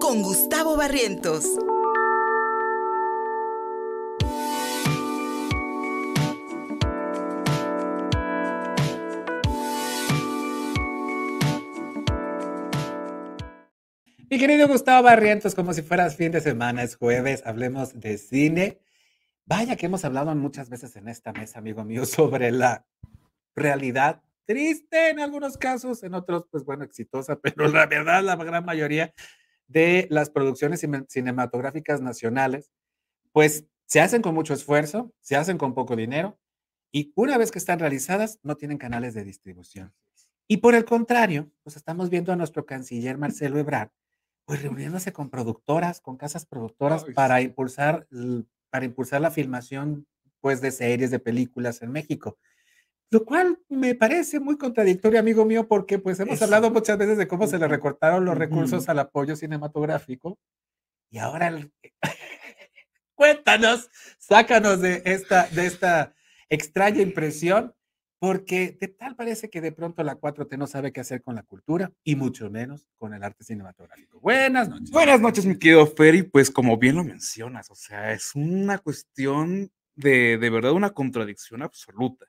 con Gustavo Barrientos. Mi querido Gustavo Barrientos, como si fueras fin de semana, es jueves, hablemos de cine. Vaya que hemos hablado muchas veces en esta mesa, amigo mío, sobre la realidad triste en algunos casos, en otros, pues bueno, exitosa, pero la verdad, la gran mayoría de las producciones cinematográficas nacionales, pues se hacen con mucho esfuerzo, se hacen con poco dinero y una vez que están realizadas, no tienen canales de distribución. Y por el contrario, pues estamos viendo a nuestro canciller Marcelo Ebrard, pues reuniéndose con productoras, con casas productoras para impulsar, para impulsar la filmación, pues de series, de películas en México. Lo cual me parece muy contradictorio, amigo mío, porque pues hemos hablado muchas veces de cómo se le recortaron los recursos al apoyo cinematográfico. Y ahora, cuéntanos, sácanos de esta, de esta extraña impresión, porque de tal parece que de pronto la 4T no sabe qué hacer con la cultura y mucho menos con el arte cinematográfico. Buenas noches. Buenas noches, mi querido Ferry. Pues como bien lo mencionas, o sea, es una cuestión de, de verdad una contradicción absoluta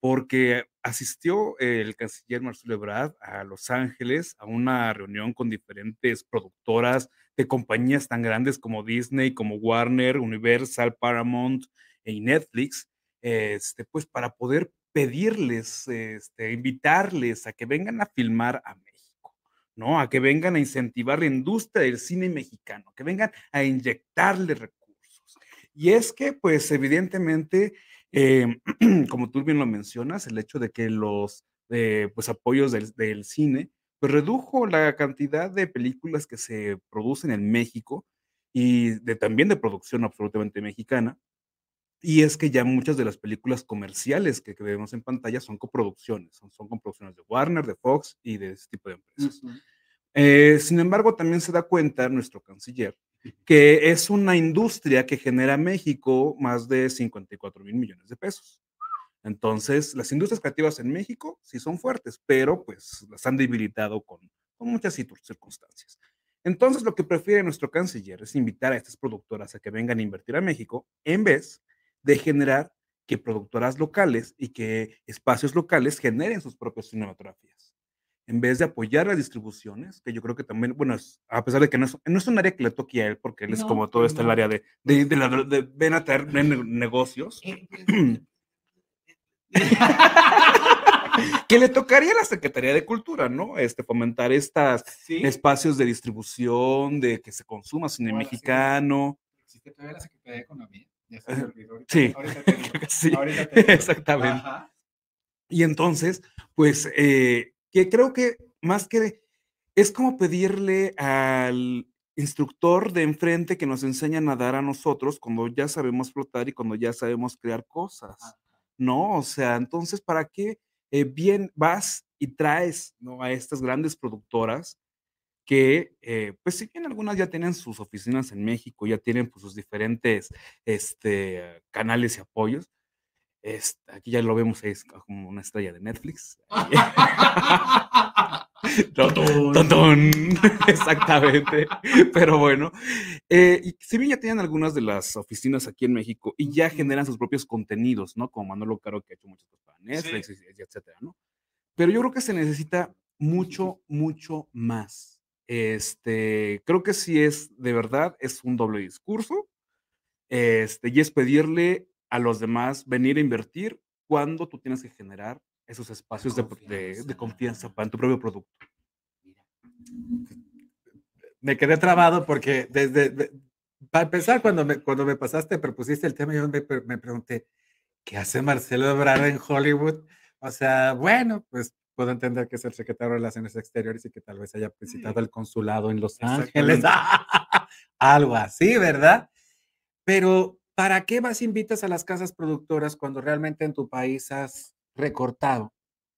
porque asistió el canciller Marcelo Ebrard a Los Ángeles a una reunión con diferentes productoras de compañías tan grandes como Disney, como Warner, Universal, Paramount y Netflix, este, pues para poder pedirles, este, invitarles a que vengan a filmar a México, ¿no? A que vengan a incentivar la industria del cine mexicano, que vengan a inyectarle recursos. Y es que, pues, evidentemente, Em, como tú bien lo mencionas, el hecho de que los eh, pues, apoyos del, cine pues, redujo la cantidad de películas que se producen en México y de, también de producción absolutamente mexicana. Y es que ya muchas de las películas comerciales que, vemos en pantalla son coproducciones, son, son coproducciones de Warner, de Fox y de ese tipo de empresas. Eh, sin embargo, también se da cuenta nuestro canciller que es una industria que genera México más de 54 mil millones de pesos. Entonces, las industrias creativas en México sí son fuertes, pero pues las han debilitado con, con muchas circunstancias. Entonces, lo que prefiere nuestro canciller es invitar a estas productoras a que vengan a invertir a México en vez de generar que productoras locales y que espacios locales generen sus propias cinematografías en vez de apoyar las distribuciones, que yo creo que también, bueno, a pesar de que no es, no es un área que le toque a él, porque él es como todo este el área de, de, de, la, de, ven a tener negocios, eh, pues, que le tocaría a la Secretaría de Cultura, ¿no? Este, fomentar estos espacios de distribución, de que se consuma cine mexicano. ¿Existe todavía la Secretaría de Economía? Ya se sí, sí, exactamente. Y entonces, pues, eh, que creo que más que es como pedirle al instructor de enfrente que nos enseña a nadar a nosotros cuando ya sabemos flotar y cuando ya sabemos crear cosas, ¿no? O sea, entonces, ¿para qué eh, bien vas y traes ¿no? a estas grandes productoras que, eh, pues si bien algunas ya tienen sus oficinas en México, ya tienen pues, sus diferentes este, canales y apoyos, aquí ya lo vemos, es como una estrella de Netflix. Exactamente. Pero bueno, eh, si bien ya tienen algunas de las oficinas aquí en México y ya generan sus propios contenidos, ¿no? Como Manolo Caro que ha hecho muchas cosas para Netflix, etcétera, ¿no? Pero yo creo que se necesita mucho, mucho más. Este, creo que si es de verdad, es un doble discurso. Este, y es pedirle a los demás venir a invertir cuando tú tienes que generar esos espacios de confianza, de, confianza para tu propio producto. Me quedé trabado porque desde, para empezar, cuando me, cuando me pasaste, propusiste el tema, yo me, me pregunté, ¿qué hace Marcelo Ebrard en Hollywood? O sea, bueno, pues puedo entender que es el secretario de Relaciones Exteriores y que tal vez haya visitado el consulado en Los Ángeles, algo así, ¿verdad? Pero ¿para qué vas invitas a las casas productoras cuando realmente en tu país has recortado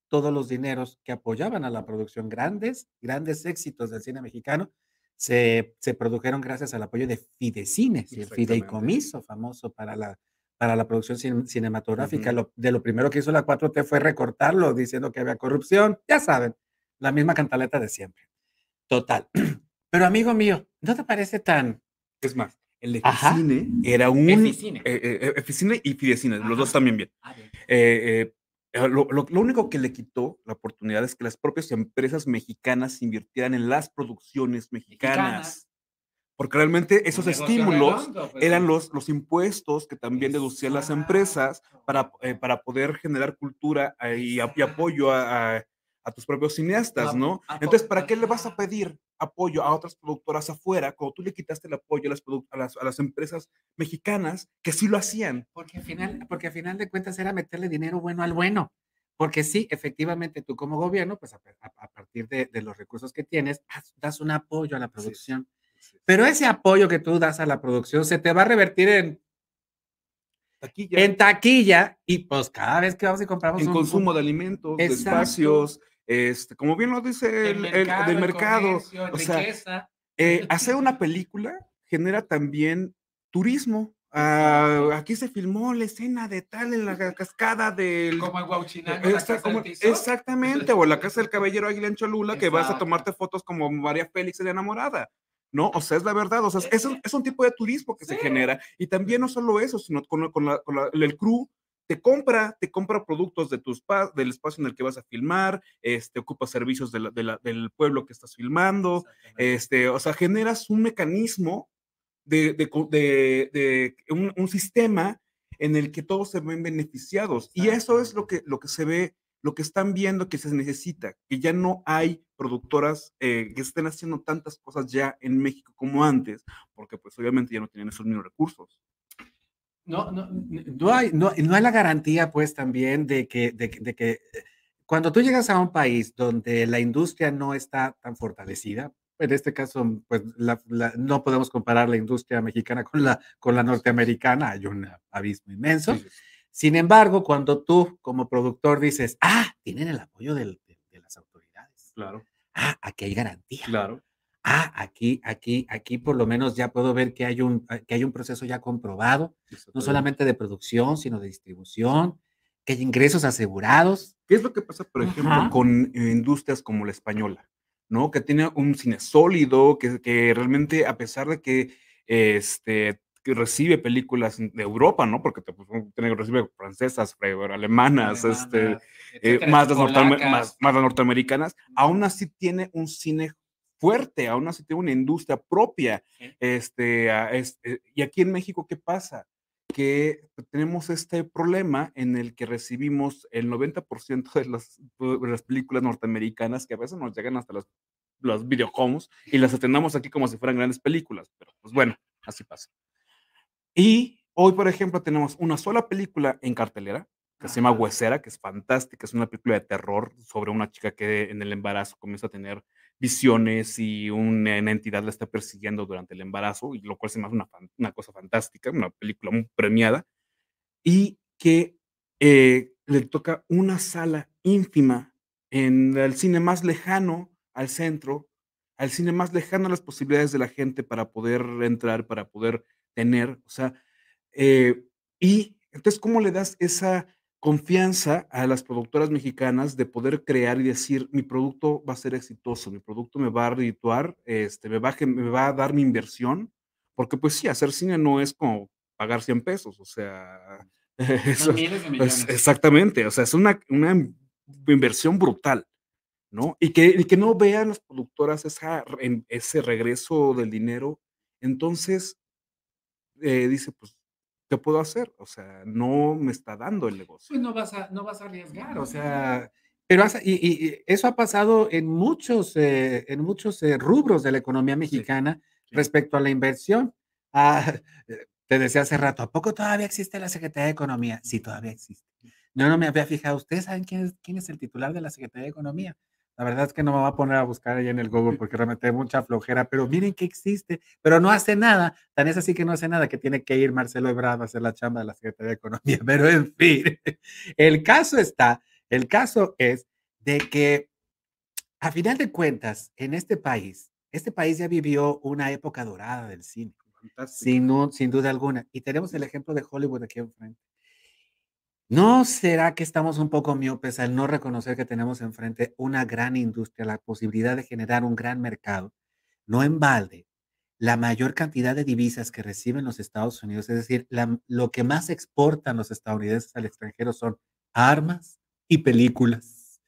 todos los dineros que apoyaban a la producción? Grandes, grandes éxitos del cine mexicano se, se produjeron gracias al apoyo de Fidecines, el fideicomiso famoso para la, para la producción cinematográfica. lo, de lo primero que hizo la 4T fue recortarlo, diciendo que había corrupción. Ya saben, la misma cantaleta de siempre. Total. Pero amigo mío, ¿no te parece tan... Es más, el Ajá. Eficine era un... Eficine. eh, eh, Eficine y Fidecine, los dos también bien. A ver, Eh, eh, lo, lo- lo único que le quitó la oportunidad es que las propias empresas mexicanas invirtieran en las producciones mexicanas. Mexicanas. Porque realmente esos estímulos redondo, pues, eran los, los impuestos que también deducían las empresas para, eh, para poder generar cultura eh, y, y apoyo a, a- a tus propios cineastas, ¿no? Entonces, ¿para qué le vas a pedir apoyo a otras productoras afuera cuando tú le quitaste el apoyo a las, a las, a las empresas mexicanas que sí lo hacían? Porque al final, porque al final de cuentas era meterle dinero bueno al bueno. Porque sí, efectivamente, tú como gobierno, pues a, partir de, de los recursos que tienes, das un apoyo a la producción. Pero ese apoyo que tú das a la producción se te va a revertir en, Aquí ya, en taquilla y pues cada vez que vamos y compramos en un- consumo un- de alimentos, de espacios, este, como bien lo dice el, el- del mercado. comercio, o sea, eh, hacer una película genera también turismo. Ah, aquí se filmó la escena de tal en la ca- cascada del... como en Huauchinango, la Esta- como- del exactamente, o la casa del caballero Águila en Cholula, que vas a Exacto. tomarte fotos como María Félix de enamorada. ¿No? O sea, es la verdad. O sea, es un, es un tipo de turismo que se Sí. genera. Y también no solo eso, sino con, con la- con la- el crew te compra, te compra productos de tus del espacio en el que vas a filmar, este, ocupa servicios de la- de la- del pueblo que estás filmando, este, o sea, generas un mecanismo de, de co- de- de un, un sistema en el que todos se ven beneficiados. Y eso es lo que, lo que se ve, lo que están viendo que se necesita, que ya no hay productoras eh, que estén haciendo tantas cosas ya en México como antes, porque pues obviamente ya no tienen esos mismos recursos. No, no, no hay, no, no hay la garantía, pues, también de que, de, que- de que cuando tú llegas a un país donde la industria no está tan fortalecida, en este caso, pues, la- la- no podemos comparar la industria mexicana con la, con la norteamericana, hay un abismo inmenso. Sí, sí, sí. Sin embargo, cuando tú como productor dices, ah, tienen el apoyo del- de, de las autoridades, Claro, ah, aquí hay garantía. claro. Ah, aquí, aquí, aquí por lo menos ya puedo ver que hay un, que hay un proceso ya comprobado no solamente de producción, sino de distribución, que hay ingresos asegurados. ¿Qué es lo que pasa, por ejemplo, Ajá. con eh, industrias como la española? ¿No? Que tiene un cine sólido, que, que realmente, a pesar de que, este, que recibe películas de Europa, ¿no? Porque te, pues, recibe francesas, alemanas, este, eh, más, las más, más las norteamericanas, aún así tiene un cine fuerte, aún así tiene una industria propia. Sí. Este, a- es- eh, y aquí en México, ¿qué pasa? Que tenemos este problema en el que recibimos el 90% de las, de las películas norteamericanas que a veces nos llegan hasta las, los videohomes y las atendamos aquí como si fueran grandes películas, pero pues bueno, así pasa. Y hoy, por ejemplo, tenemos una sola película en cartelera que se llama Ajá. Huesera, que es fantástica, es una película de terror sobre una chica que en el embarazo comienza a tener visiones y una, una entidad la está persiguiendo durante el embarazo, y lo cual se me hace una, una cosa fantástica, una película muy premiada, y que eh, le toca una sala ínfima en el cine más lejano al centro, al cine más lejano a las posibilidades de la gente para poder entrar, para poder tener, o sea, eh, y entonces, ¿cómo le das esa confianza a las productoras mexicanas de poder crear y decir, mi producto va a ser exitoso, mi producto me va a redituar, este, me, va me va a dar mi inversión? Porque pues sí, hacer cine no es como pagar 100 pesos, o sea, eso, miles de exactamente, o sea, es una, una inversión brutal, ¿no? Y que, y que no vean las productoras esa, en- ese regreso del dinero, entonces eh, dice, pues, ¿qué puedo hacer? O sea, no me está dando el negocio. Pues no vas a, no vas a arriesgar, o sea, pero has- y, y- eso ha pasado en muchos, eh, en muchos eh, rubros de la economía mexicana sí. respecto a la inversión. Ah, eh, te decía hace rato, ¿a poco todavía existe la Secretaría de Economía? Sí, todavía existe. Yo no me había fijado. ¿Ustedes saben quién es, quién es el titular de la Secretaría de Economía? La verdad es que no me voy a poner a buscar ahí en el Google porque realmente hay mucha flojera, pero miren que existe, pero no hace nada. Tan es así que no hace nada que tiene que ir Marcelo Ebrard a hacer la chamba de la Secretaría de Economía. Pero en fin, el caso está, el caso es de que a final de cuentas, en este país, este país ya vivió una época dorada del cine, sin, sin duda alguna. Y tenemos el ejemplo de Hollywood aquí enfrente. ¿No será que estamos un poco miopes al no reconocer que tenemos enfrente una gran industria, la posibilidad de generar un gran mercado? No en balde, la mayor cantidad de divisas que reciben los Estados Unidos, es decir, lo que más exportan los estadounidenses al extranjero son armas y películas.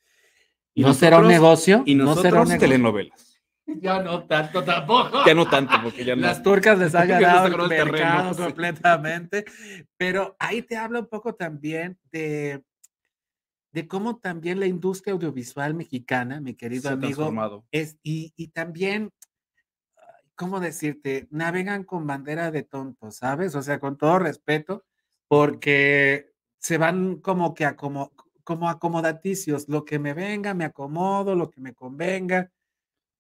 ¿Y ¿No será un negocio? Y nosotros ¿No será un negocio? telenovelas. Ya no tanto tampoco. Ya no tanto, porque ya no. Las turcas les les ganado el el terreno, mercado completamente. Pero ahí te habla un poco también de, de cómo también la industria audiovisual mexicana, mi querido ha amigo, transformado. es, y, y también, ¿cómo decirte? Navegan con bandera de tontos, ¿sabes? O sea, con todo respeto, porque se van como que como, como acomodaticios, lo que me venga, me acomodo, lo que me convenga,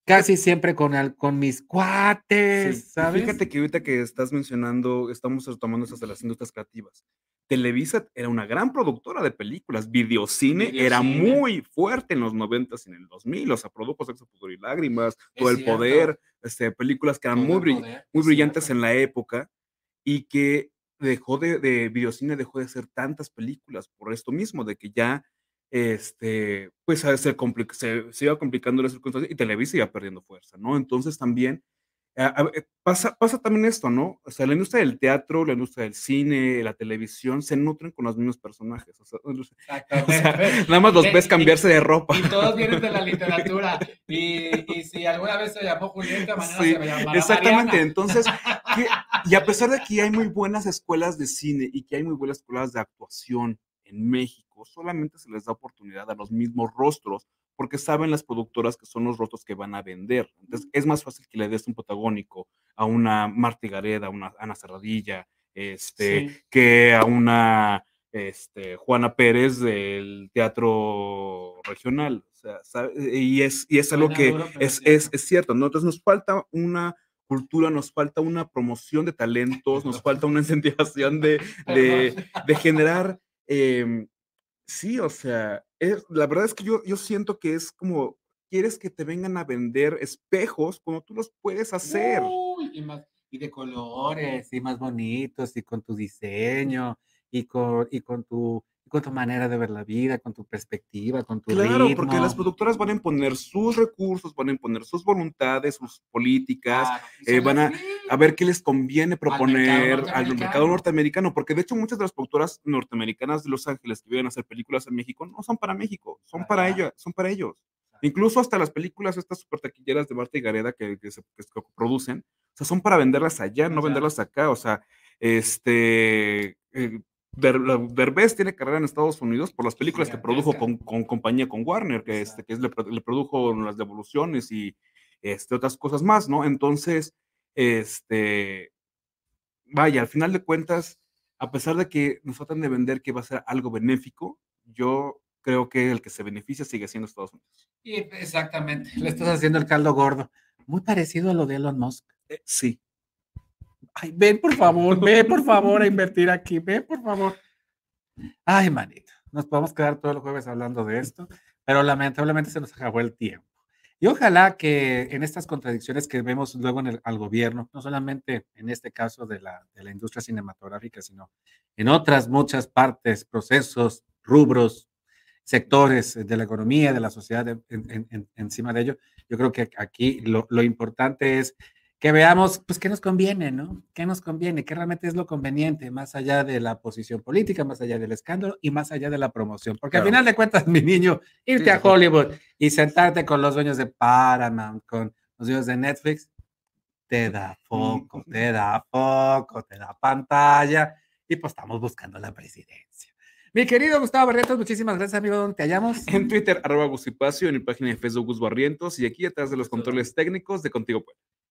casi siempre con, al- con mis Sí, cuates, y ¿sabes? Fíjate que ahorita que estás mencionando, estamos retomando esas de las industrias creativas. Televisa era una gran productora de películas. Videocine, era Videocine. muy fuerte en los 90 y en el 2000. O sea, produjo Sexo, Pudor y Lágrimas, Todo el cierto. Poder, este, películas que eran Todo muy, el brill- poder, muy es brillantes cierto. en la época y que dejó de, de Videocine, dejó de hacer tantas películas por esto mismo, de que ya, este, pues a- se, se, se iba complicando las circunstancias y Televisa iba perdiendo fuerza, ¿no? Entonces también a- a- eh, pasa, pasa también esto, ¿no? O sea, la industria del teatro, la industria del cine, la televisión, se nutren con los mismos personajes. O sea, o sea, nada más los Y- ves y- cambiarse de ropa. Y todos vienen de la literatura. Y, y si alguna vez se llamó Julieta, mañana Sí, se me llamará Exactamente, Mariana. entonces, que- y a pesar de que hay muy buenas escuelas de cine y que hay muy buenas escuelas de actuación en México, solamente se les da oportunidad a los mismos rostros, porque saben las productoras que son los rostros que van a vender. Entonces, es más fácil que le des un protagónico a una Marta Gareda, a una Ana Serradilla, este, Sí. que a una este, Juana Pérez del teatro regional. O sea, y es, y es algo que duro, es, es es, cierto. es cierto, ¿no? Entonces nos falta una cultura, nos falta una promoción de talentos, nos falta una incentivación de, de, de generar, em, sí, o sea, es, la verdad es que yo, yo siento que es como, quieres que te vengan a vender espejos cuando tú los puedes hacer. Uy, y, y de colores, y más bonitos, y con tu diseño, y con, y con tu con tu manera de ver la vida, con tu perspectiva, con tu Claro, ritmo. porque las productoras van a imponer sus recursos, van a imponer sus voluntades, sus políticas, eh, van a, a ver qué les conviene proponer al mercado norteamericano. norteamericano, porque de hecho muchas de las productoras norteamericanas de Los Ángeles que vienen a hacer películas en México no son para México, son Para ellos, son para ellos. Incluso hasta las películas estas super taquilleras de Marta y Gareda que, que se que producen, o sea, son para venderlas allá, no venderlas acá. O sea, este eh, Derbez tiene carrera en Estados Unidos por las películas que produjo con, compañía con Warner, que, este, que es, le, pro- le produjo las devoluciones y este, otras cosas más, ¿no? Entonces, este, vaya, al final de cuentas, a pesar de que nos tratan de vender que va a ser algo benéfico, yo creo que el que se beneficia sigue siendo Estados Unidos. Y exactamente. Le estás haciendo el caldo gordo. Muy parecido a lo de Elon Musk. Eh, sí, Ay, ven por favor, ve por favor a invertir aquí, ve por favor. Ay, manito, nos podemos quedar todo el jueves hablando de esto, pero lamentablemente se nos acabó el tiempo. Y ojalá que en estas contradicciones que vemos luego al gobierno, no solamente en este caso de la, industria cinematográfica, sino en otras muchas partes, procesos, rubros, sectores de la economía, de la sociedad en- en- en- encima de ello, yo creo que aquí lo importante es que veamos, pues, qué nos conviene, ¿no? ¿Qué nos conviene? ¿Qué realmente es lo conveniente, más allá de la posición política, más allá del escándalo y más allá de la promoción? Porque Claro. al final de cuentas, mi niño, irte Sí, a sí. Hollywood y sentarte con los dueños de Paramount, con los dueños de Netflix, te da foco, te da foco, te da pantalla y pues estamos buscando la presidencia. Mi querido Gustavo Barretos, muchísimas gracias, amigo, donde te hallamos. en Twitter, arroba Gusipacio, en mi página de Facebook, Gus Barrientos, y aquí atrás de los controles técnicos de Contigo Puebla.